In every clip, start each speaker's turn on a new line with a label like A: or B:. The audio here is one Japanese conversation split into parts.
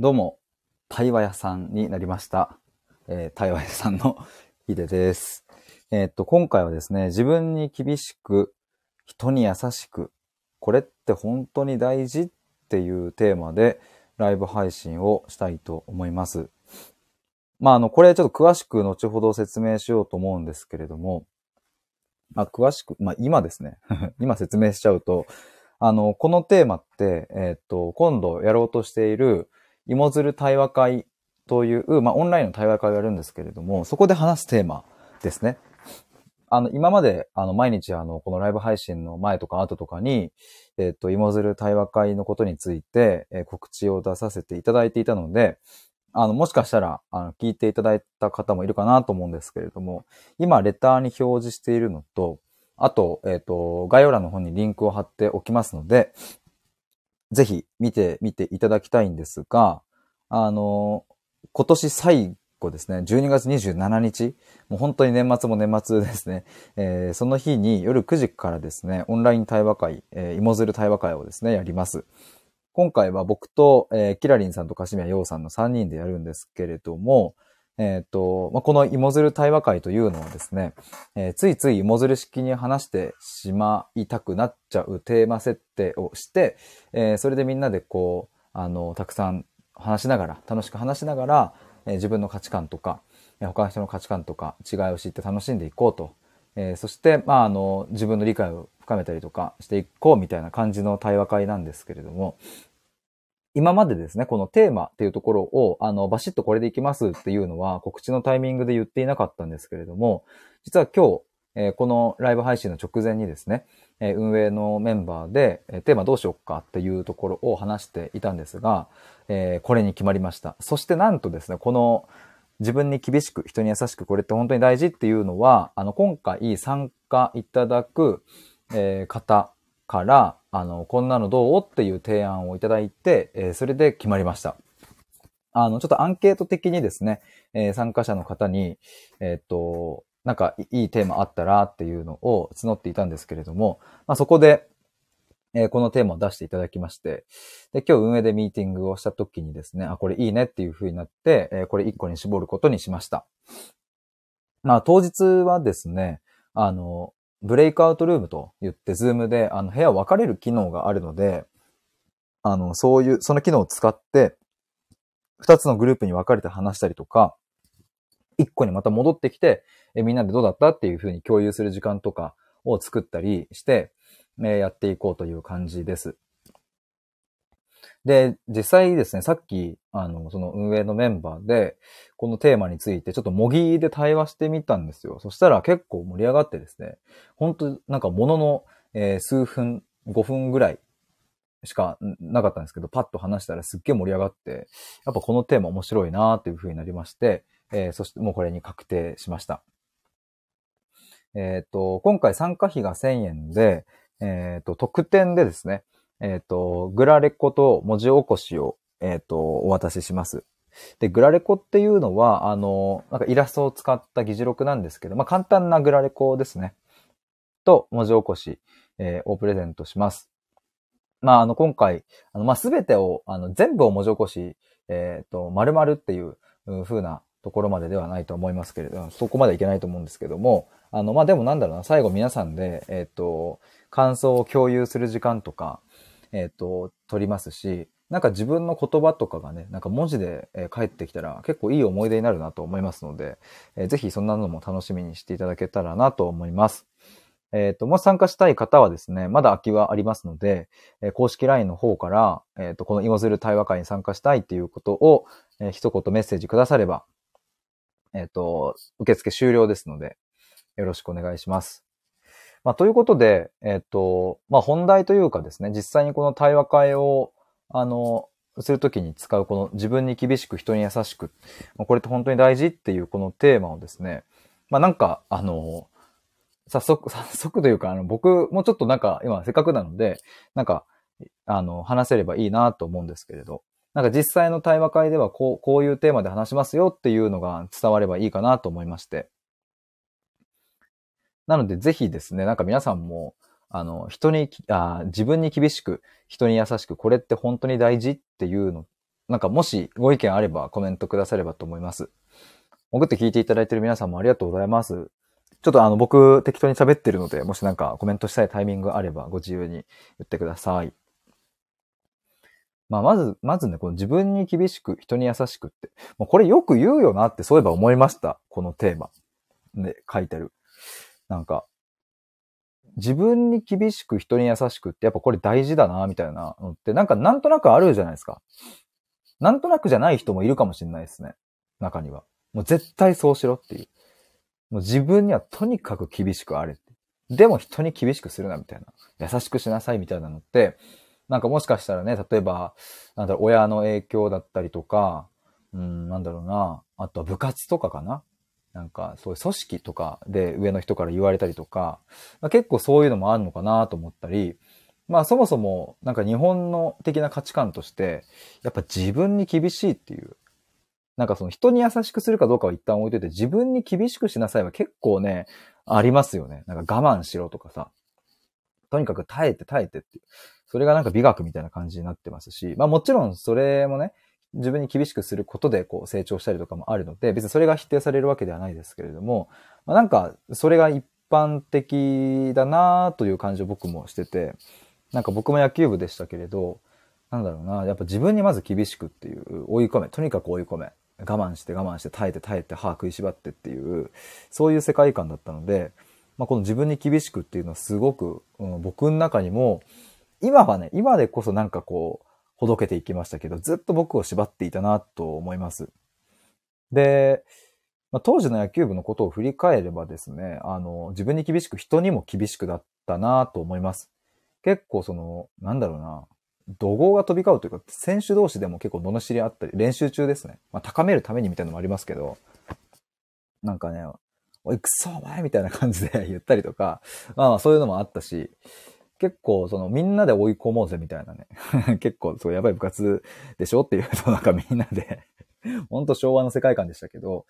A: どうも、対話屋さんになりました。えー対話屋さんのヒデです。えーっと、今回はですね、自分に厳しく、人に優しく、これって本当に大事っていうテーマでライブ配信をしたいと思います。まあ、あの、これちょっと詳しく後ほど説明しようと思うんですけれども、まあ、詳しく、まあ、今ですね、今説明しちゃうと、あの、このテーマって、えーっと、今度やろうとしている、芋づる対話会という、まあ、オンラインの対話会をやるんですけれども、そこで話すテーマですね。あの、今まで、あの、毎日、あの、このライブ配信の前とか後とかに、えっ、と、芋づる対話会のことについて、えー告知を出させていただいていたので、あの、もしかしたら、あの、聞いていただいた方もいるかなと思うんですけれども、今、レターに表示しているのと、あと、えっ、と、概要欄の方にリンクを貼っておきますので、ぜひ見てみていただきたいんですが、あの、今年最後ですね、12月27日、もう本当に年末も年末ですね、えーその日に夜9時からですね、オンライン対話会、えー、芋づる対話会をですね、やります。今回は僕と、えーキラリンさんとカシミヤヨウさんの3人でやるんですけれども、えっ、と、まあ、この芋づる対話会というのはですね、えーついつい芋づる式に話してしまいたくなっちゃうテーマ設定をして、えーそれでみんなでこう、あの、たくさん話しながら、楽しく話しながら、えー自分の価値観とか、えー他の人の価値観とか違いを知って楽しんでいこうと。えーそして、まあ、あの、自分の理解を深めたりとかしていこうみたいな感じの対話会なんですけれども、今までですね、このテーマっていうところを、あの、バシッとこれでいきますっていうのは告知のタイミングで言っていなかったんですけれども、実は今日、えーこのライブ配信の直前にですね、えー運営のメンバーで、えーテーマどうしようかっていうところを話していたんですが、えーこれに決まりました。そしてなんとですね、この自分に厳しく、人に優しく、これって本当に大事っていうのは、あの、今回参加いただく、えー方から、あの、こんなのどう？っていう提案をいただいて、えーそれで決まりました。あの、ちょっとアンケート的にですね、えー参加者の方に、えーっと、なんかいいテーマあったらっていうのを募っていたんですけれども、まあ、そこで、えーこのテーマを出していただきまして、で、今日運営でミーティングをした時にですね、あ、これいいねっていう風になって、えーこれ1個に絞ることにしました。まあ、当日はですね、あの、ブレイクアウトルームと言って、ズームで、あの、部屋分かれる機能があるので、あの、そういう、その機能を使って、二つのグループに分かれて話したりとか、一個にまた戻ってきて、えみんなでどうだったっていうふうに共有する時間とかを作ったりして、えやっていこうという感じです。で、実際ですね、さっき、あの、その運営のメンバーで、このテーマについてちょっと模擬で対話してみたんですよ。そしたら結構盛り上がってですね、本当なんかものの、えー数分、5分ぐらいしかなかったんですけど、パッと話したらすっげえ盛り上がって、やっぱこのテーマ面白いなーっていう風になりまして、えーそしてもうこれに確定しました。えっ、と、今回参加費が1000円で、えっ、と、特典でですね、えっ、と、グラレコと文字起こしを、えっ、と、お渡しします。で、グラレコっていうのは、あの、なんかイラストを使った議事録なんですけど、まあ、簡単なグラレコですね。と、文字起こし、えーをプレゼントします。まあ、あの、今回、あの、まあ、すべてを、あの、全部を文字起こし、えっ、と、丸々っていううん風なところまでではないと思いますけれど、そこまでいけないと思うんですけども、あの、まあ、でもなんだろうな、最後皆さんで、えっ、と、感想を共有する時間とか、えっ、と、取りますし、なんか自分の言葉とかがね、なんか文字で、え返ってきたら結構いい思い出になるなと思いますので、えーぜひそんなのも楽しみにしていただけたらなと思います。えっ、と、もし参加したい方はですね、まだ空きはありますので、えー公式 LINE の方から、えっ、と、この芋づる対話会に参加したいっていうことを、えー一言メッセージくだされば、えっ、と、受付終了ですので、よろしくお願いします。まあ、ということで、えっ、と、まあ、本題というかですね、実際にこの対話会を、あの、するときに使うこの自分に厳しく人に優しく、まあこれって本当に大事っていうこのテーマをですね、まあ、なんか、あの、早速、早速というか、あの、僕もちょっとなんか今せっかくなので、なんか、あの、話せればいいなと思うんですけれど、なんか実際の対話会ではこう、こういうテーマで話しますよっていうのが伝わればいいかなと思いまして。なのでぜひですね、なんか皆さんも、あの、人にあ、自分に厳しく、人に優しく、これって本当に大事っていうのなんかもしご意見あればコメントくださればと思います。潜って聞いていただいている皆さんもありがとうございます。ちょっとあの僕適当に喋ってるので、もしなんかコメントしたいタイミングあればご自由に言ってください。まあ、まず、まずね、この自分に厳しく、人に優しくって。もうこれよく言うよなってそういえば思いました。このテーマ。で、書いてる。なんか、自分に厳しく人に優しくってやっぱこれ大事だな、みたいなのって、なんかなんとなくあるじゃないですか。なんとなくじゃない人もいるかもしれないですね。中には。もう絶対そうしろっていう。もう自分にはとにかく厳しくあれって。でも人に厳しくするなみたいな。優しくしなさいみたいなのって、なんかもしかしたらね、例えば、なんだろう、親の影響だったりとか、うん、なんだろうな、あとは部活とかかな。なんか、そういう組織とかで上の人から言われたりとか、まあ、結構そういうのもあるのかなと思ったり、まあそもそもなんか日本の的な価値観として、やっぱ自分に厳しいっていう、なんかその人に優しくするかどうかは一旦置いといて自分に厳しくしなさいは結構ね、ありますよね。なんか我慢しろとかさ。とにかく耐えて耐えてっていう。それがなんか美学みたいな感じになってますし、まあもちろんそれもね、自分に厳しくすることでこう成長したりとかもあるので、別にそれが否定されるわけではないですけれども、まあ、なんかそれが一般的だなという感じを僕もしてて、なんか僕も野球部でしたけれど、なんだろうな、やっぱ自分にまず厳しくっていう、追い込め、とにかく追い込め、我慢して我慢して耐えて耐えて歯食いしばってっていう、そういう世界観だったので、まあ、この自分に厳しくっていうのはすごく、うん、僕の中にも、今はね、今でこそなんかこう、ほどけていきましたけど、ずっと僕を縛っていたなと思います。で、まあ、当時の野球部のことを振り返ればですね、あの、自分に厳しく人にも厳しくだったなと思います。結構その、なんだろうな、怒号が飛び交うというか、選手同士でも結構罵りあったり、練習中ですね。まあ、高めるためにみたいなのもありますけど、なんかね、おい、くそお前みたいな感じで言ったりとか、まあまあそういうのもあったし、結構そのみんなで追い込もうぜみたいなね。結構そうやばい部活でしょっていうとなんかみんなでほんと昭和の世界観でしたけど、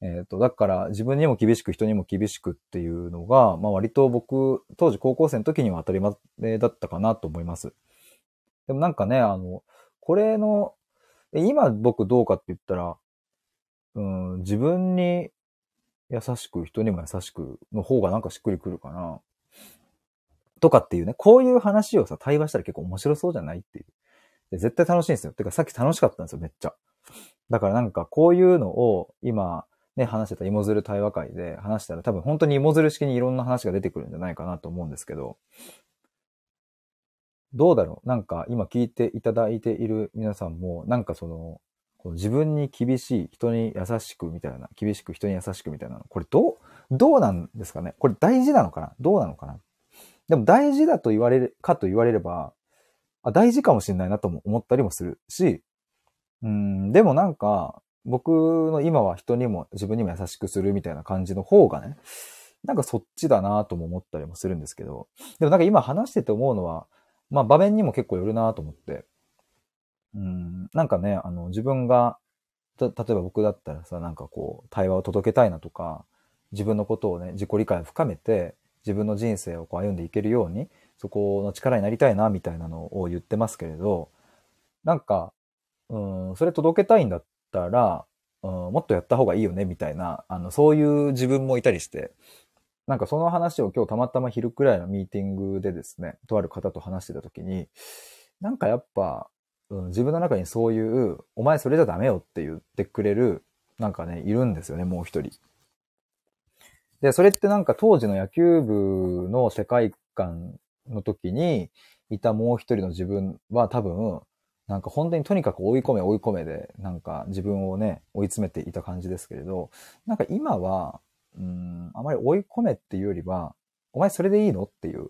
A: えっ、ー、と、だから自分にも厳しく人にも厳しくっていうのが、まあ割と僕、当時高校生の時には当たり前だったかなと思います。でもなんかね、あの、これの、今僕どうかって言ったら、うん、自分に優しく、人にも優しくの方がなんかしっくりくるかな。とかっていうね、こういう話をさ、対話したら結構面白そうじゃないっていう。で絶対楽しいんですよ。てかさっき楽しかったんですよ、めっちゃ。だからなんかこういうのを今ね、話してた芋づる対話会で話したら多分本当に芋づる式にいろんな話が出てくるんじゃないかなと思うんですけど、どうだろう？なんか今聞いていただいている皆さんも、なんかその、この自分に厳しい、人に優しくみたいな、厳しく人に優しくみたいなの、これどう、どうなんですかね？これ大事なのかな？どうなのかな？でも大事だと言われる、かと言われれば、あ大事かもしれないなとも思ったりもするし、うん、でもなんか、僕の今は人にも自分にも優しくするみたいな感じの方がね、なんかそっちだなとも思ったりもするんですけど、でもなんか今話してて思うのは、まあ場面にも結構よるなと思って、うん、なんかね、あの自分が、例えば僕だったらさ、なんかこう、対話を届けたいなとか、自分のことをね、自己理解を深めて、自分の人生をこう歩んでいけるように、そこの力になりたいな、みたいなのを言ってますけれど、なんか、うん、それ届けたいんだったら、うん、もっとやった方がいいよね、みたいな、あの、そういう自分もいたりして、なんかその話を今日たまたま昼くらいのミーティングでですね、とある方と話してた時に、なんかやっぱ、うん、自分の中にそういう、お前それじゃダメよって言ってくれる、なんかね、いるんですよね、もう一人。で、それってなんか当時の野球部の世界観の時にいたもう一人の自分は多分、なんか本当にとにかく追い込め追い込めで、なんか自分をね、追い詰めていた感じですけれど、なんか今は、うん、あまり追い込めっていうよりは、お前それでいいのっていう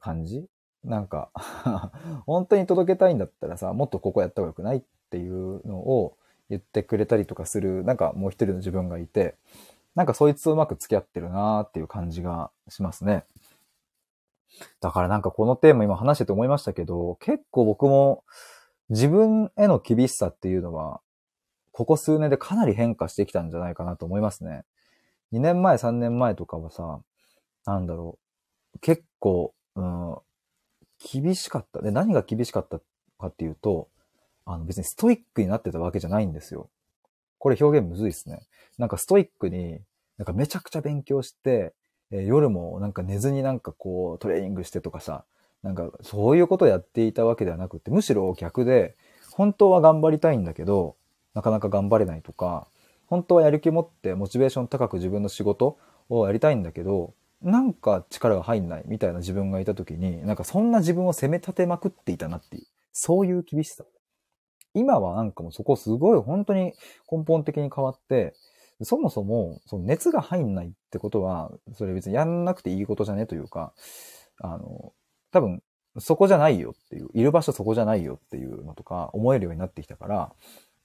A: 感じ？なんか 本当に届けたいんだったらさ、もっとここやった方がよくないっていうのを言ってくれたりとかする、なんかもう一人の自分がいて、なんかそいつとうまく付き合ってるなーっていう感じがしますね。だからなんかこのテーマ今話してて思いましたけど、結構僕も自分への厳しさっていうのは、ここ数年でかなり変化してきたんじゃないかなと思いますね。2年前、3年前とかはさ、なんだろう、結構、うん、厳しかった。で、何が厳しかったかっていうと、あの別にストイックになってたわけじゃないんですよ。これ表現むずいですね。なんかストイックに、なんかめちゃくちゃ勉強して、えー、夜もなんか寝ずになんかこうトレーニングしてとかさ、なんかそういうことやっていたわけではなくて、むしろ逆で、本当は頑張りたいんだけど、なかなか頑張れないとか、本当はやる気持ってモチベーション高く自分の仕事をやりたいんだけど、なんか力が入んないみたいな自分がいた時に、なんかそんな自分を責め立てまくっていたなっていう、そういう厳しさ。今はなんかもうそこすごい本当に根本的に変わって、そもそもその熱が入んないってことは、それ別にやんなくていいことじゃねというか、あの、多分そこじゃないよっていう、いる場所そこじゃないよっていうのとか思えるようになってきたから、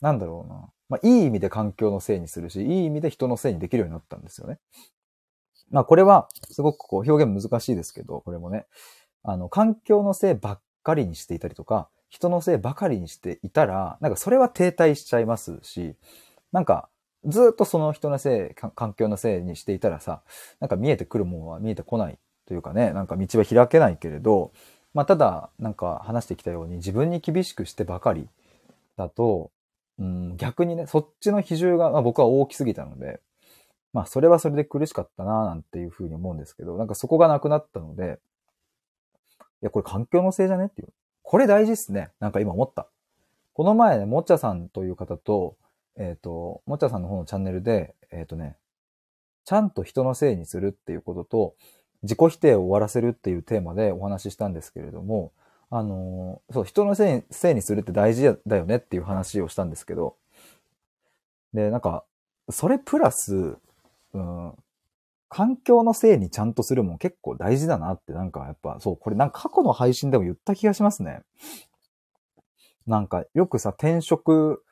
A: なんだろうな。まあ、いい意味で環境のせいにするし、いい意味で人のせいにできるようになったんですよね。まあ、これは、すごくこう表現難しいですけど、これもね、あの、環境のせいばっかりにしていたりとか、人のせいばかりにしていたら、なんかそれは停滞しちゃいますし、なんか、ずっとその人のせい、環境のせいにしていたらさ、なんか見えてくるものは見えてこないというかね、なんか道は開けないけれど、まあただ、なんか話してきたように自分に厳しくしてばかりだと、うん、逆にね、そっちの比重が、まあ、僕は大きすぎたので、まあそれはそれで苦しかったななんていうふうに思うんですけど、なんかそこがなくなったので、いや、これ環境のせいじゃね？っていう。これ大事っすね。なんか今思った。この前ね、もっちゃさんという方と、えっ、ー、と、もっちゃさんの方のチャンネルで、えっ、ー、とね、ちゃんと人のせいにするっていうことと、自己否定を終わらせるっていうテーマでお話ししたんですけれども、あのそう、人のせいせいにするって大事だよねっていう話をしたんですけど、で、なんか、それプラス、うん、環境のせいにちゃんとするも結構大事だなってなんかやっぱ、そう、これなんか過去の配信でも言った気がしますね。なんかよくさ、転職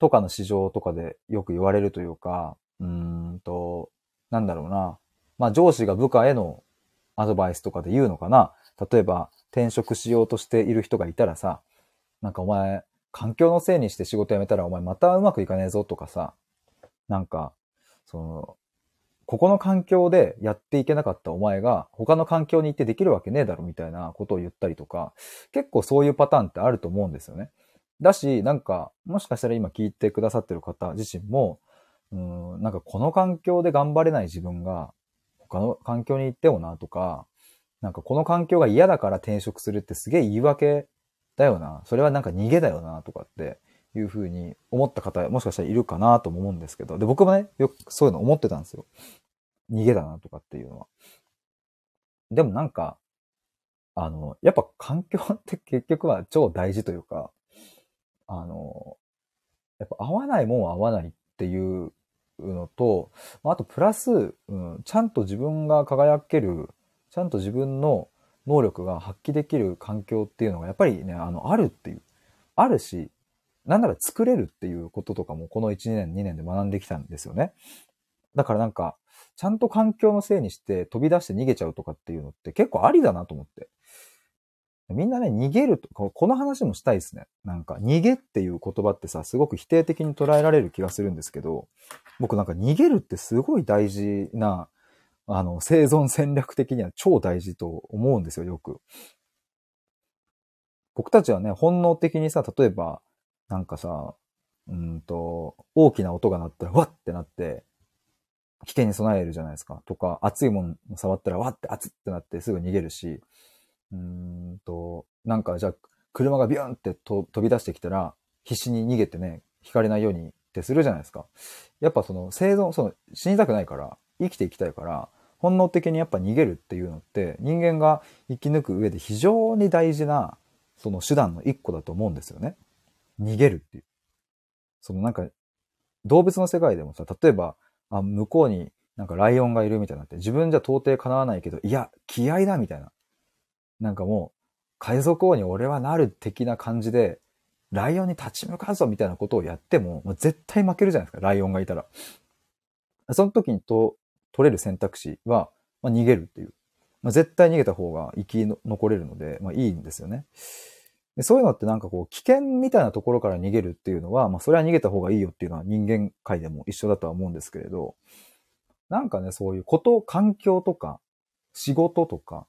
A: とかの市場とかでよく言われるというか、うーんと、なんだろうな。まあ上司が部下へのアドバイスとかで言うのかな。例えば転職しようとしている人がいたらさ、なんかお前、環境のせいにして仕事辞めたらお前またうまくいかねえぞとかさ、なんか、その、ここの環境でやっていけなかったお前が他の環境に行ってできるわけねえだろみたいなことを言ったりとか、結構そういうパターンってあると思うんですよね。だし、なんか、もしかしたら今聞いてくださってる方自身も、うん、なんかこの環境で頑張れない自分が他の環境に行ってもなとか、なんかこの環境が嫌だから転職するってすげえ言い訳だよな。それはなんか逃げだよなとかっていうふうに思った方もしかしたらいるかなとも思うんですけど。で、僕もね、よくそういうの思ってたんですよ。逃げだなとかっていうのは。でもなんか、あの、やっぱ環境って結局は超大事というか、あの、やっぱ合わないもんは合わないっていうのと、あとプラス、うん、ちゃんと自分が輝ける、ちゃんと自分の能力が発揮できる環境っていうのがやっぱりね、あの、あるっていう。あるし、なんなら作れるっていうこととかもこの1、年、2年で学んできたんですよね。だからなんか、ちゃんと環境のせいにして飛び出して逃げちゃうとかっていうのって結構ありだなと思って。みんなね、逃げると、この話もしたいですね。なんか、逃げっていう言葉ってさ、すごく否定的に捉えられる気がするんですけど、僕なんか逃げるってすごい大事な、あの、生存戦略的には超大事と思うんですよ、よく。僕たちはね、本能的にさ、例えば、なんかさ、うんと、大きな音が鳴ったら、わってなって、危険に備えるじゃないですか。とか、熱いもの触ったら、わって熱ってなってすぐ逃げるし、うんと、なんかじゃあ、車がビューンって飛び出してきたら、必死に逃げてね、引かれないようにってするじゃないですか。やっぱその生存、その死にたくないから、生きていきたいから、本能的にやっぱ逃げるっていうのって、人間が生き抜く上で非常に大事な、その手段の一個だと思うんですよね。逃げるっていう。そのなんか、動物の世界でもさ、例えば、あ、向こうになんかライオンがいるみたいになって、自分じゃ到底叶わないけど、いや、気合だみたいな。なんかもう、海賊王に俺はなる的な感じで、ライオンに立ち向かうぞみたいなことをやっても、もう絶対負けるじゃないですか、ライオンがいたら。その時にと取れる選択肢は、まあ、逃げるっていう。まあ、絶対逃げた方が生き残れるので、まあいいんですよね。でそういうのってなんかこう、危険みたいなところから逃げるっていうのは、まあそれは逃げた方がいいよっていうのは人間界でも一緒だとは思うんですけれど、なんかね、そういうこと、環境とか、仕事とか、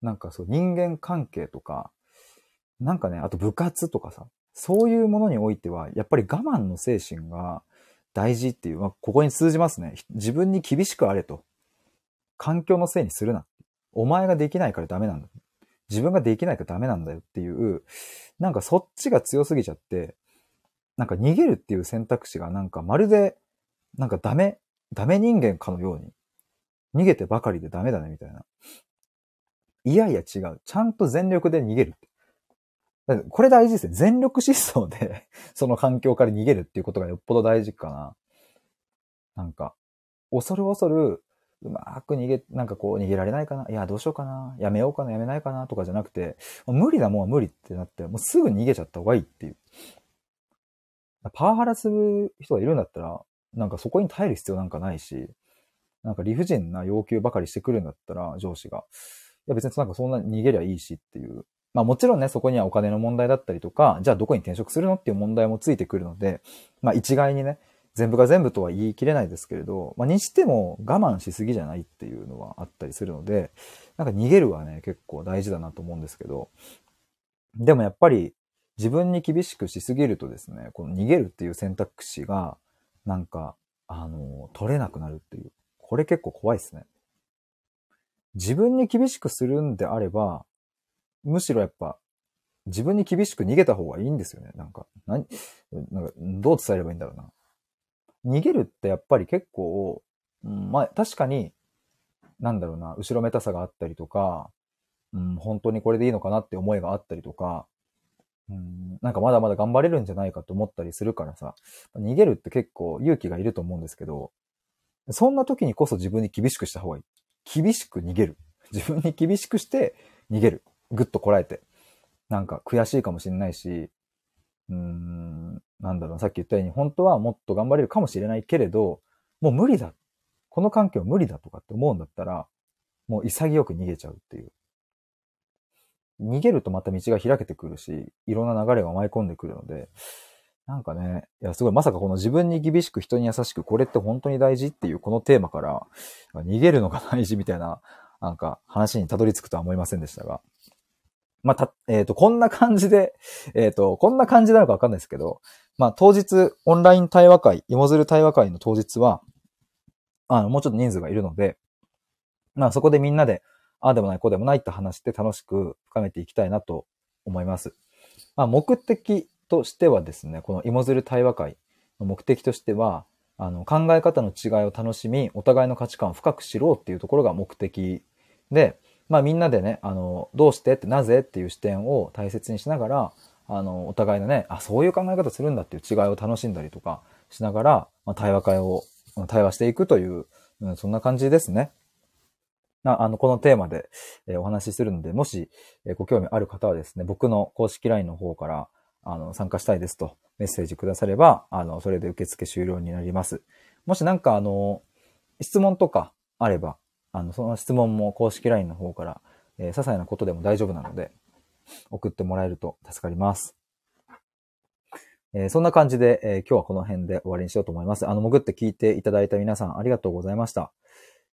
A: なんかそう人間関係とか、なんかね、あと部活とかさ、そういうものにおいては、やっぱり我慢の精神が大事っていう、まあ、ここに通じますね。自分に厳しくあれと。環境のせいにするな。お前ができないからダメなんだ。自分ができないからダメなんだよっていう、なんかそっちが強すぎちゃって、なんか逃げるっていう選択肢がなんかまるで、なんかダメ、ダメ人間かのように、逃げてばかりでダメだねみたいな。いやいや違う。ちゃんと全力で逃げるこれ大事ですね。全力疾走で その環境から逃げるっていうことがよっぽど大事かな。なんか、恐る恐る、うまく逃げ、なんかこう逃げられないかな？いや、どうしようかな？やめようかな？やめないかな？とかじゃなくて、もう無理だもんは無理ってなって、もうすぐ逃げちゃった方がいいっていう。パワハラする人がいるんだったら、なんかそこに耐える必要なんかないし、なんか理不尽な要求ばかりしてくるんだったら、上司が。いや別になんかそんな逃げりゃいいしっていう。まあもちろんね、そこにはお金の問題だったりとか、じゃあどこに転職するの？っていう問題もついてくるので、まあ一概にね、全部が全部とは言い切れないですけれど、まあにしても我慢しすぎじゃないっていうのはあったりするので、なんか逃げるはね、結構大事だなと思うんですけど、でもやっぱり自分に厳しくしすぎるとですね、この逃げるっていう選択肢が、なんか、あの、取れなくなるっていう。これ結構怖いですね。自分に厳しくするんであれば、むしろやっぱ、自分に厳しく逃げた方がいいんですよね。なんか、何、なんかどう伝えればいいんだろうな。逃げるってやっぱり結構、うん、まあ確かに、なんだろうな、後ろめたさがあったりとか、うん、本当にこれでいいのかなって思いがあったりとか、うん、なんかまだまだ頑張れるんじゃないかと思ったりするからさ、逃げるって結構勇気がいると思うんですけど、そんな時にこそ自分に厳しくした方がいい。厳しく逃げる。自分に厳しくして逃げる。ぐっとこらえて。なんか悔しいかもしれないし、うん、なんだろう、さっき言ったように、本当はもっと頑張れるかもしれないけれど、もう無理だ。この環境無理だとかって思うんだったら、もう潔く逃げちゃうっていう。逃げるとまた道が開けてくるし、いろんな流れが舞い込んでくるので、なんかね、いや、すごい、まさかこの自分に厳しく人に優しく、これって本当に大事っていうこのテーマから、逃げるのが大事みたいな、なんか話にたどり着くとは思いませんでしたが。まあ、た、えっ、ー、と、こんな感じで、えっ、ー、と、こんな感じなのかわかんないですけど、まあ、当日、オンライン対話会、芋づる対話会の当日は、あの、もうちょっと人数がいるので、まあ、そこでみんなで、ああでもない、こうでもないって話して楽しく深めていきたいなと思います。まあ、目的としてはですね、この芋づる対話会の目的としては、あの、考え方の違いを楽しみ、お互いの価値観を深く知ろうっていうところが目的で、まあみんなでね、あの、どうしてってなぜっていう視点を大切にしながら、あの、お互いのね、あ、そういう考え方するんだっていう違いを楽しんだりとかしながら、まあ、対話会を、対話していくという、うん、そんな感じですね。ああの、このテーマで、えー、お話しするので、もし、えー、ご興味ある方はですね、僕の公式 LINE の方から、あの、参加したいですとメッセージくだされば、あの、それで受付終了になります。もしなんかあの、質問とかあれば、あの、その質問も公式 LINE の方から、えー、些細なことでも大丈夫なので、送ってもらえると助かります。えー、そんな感じで、えー、今日はこの辺で終わりにしようと思います。あの、潜って聞いていただいた皆さんありがとうございました。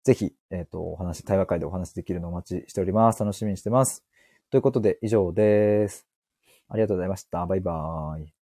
A: ぜひ、えっ、と、お話、対話会でお話できるのをお待ちしております。楽しみにしてます。ということで、以上です。ありがとうございました。バイバーイ。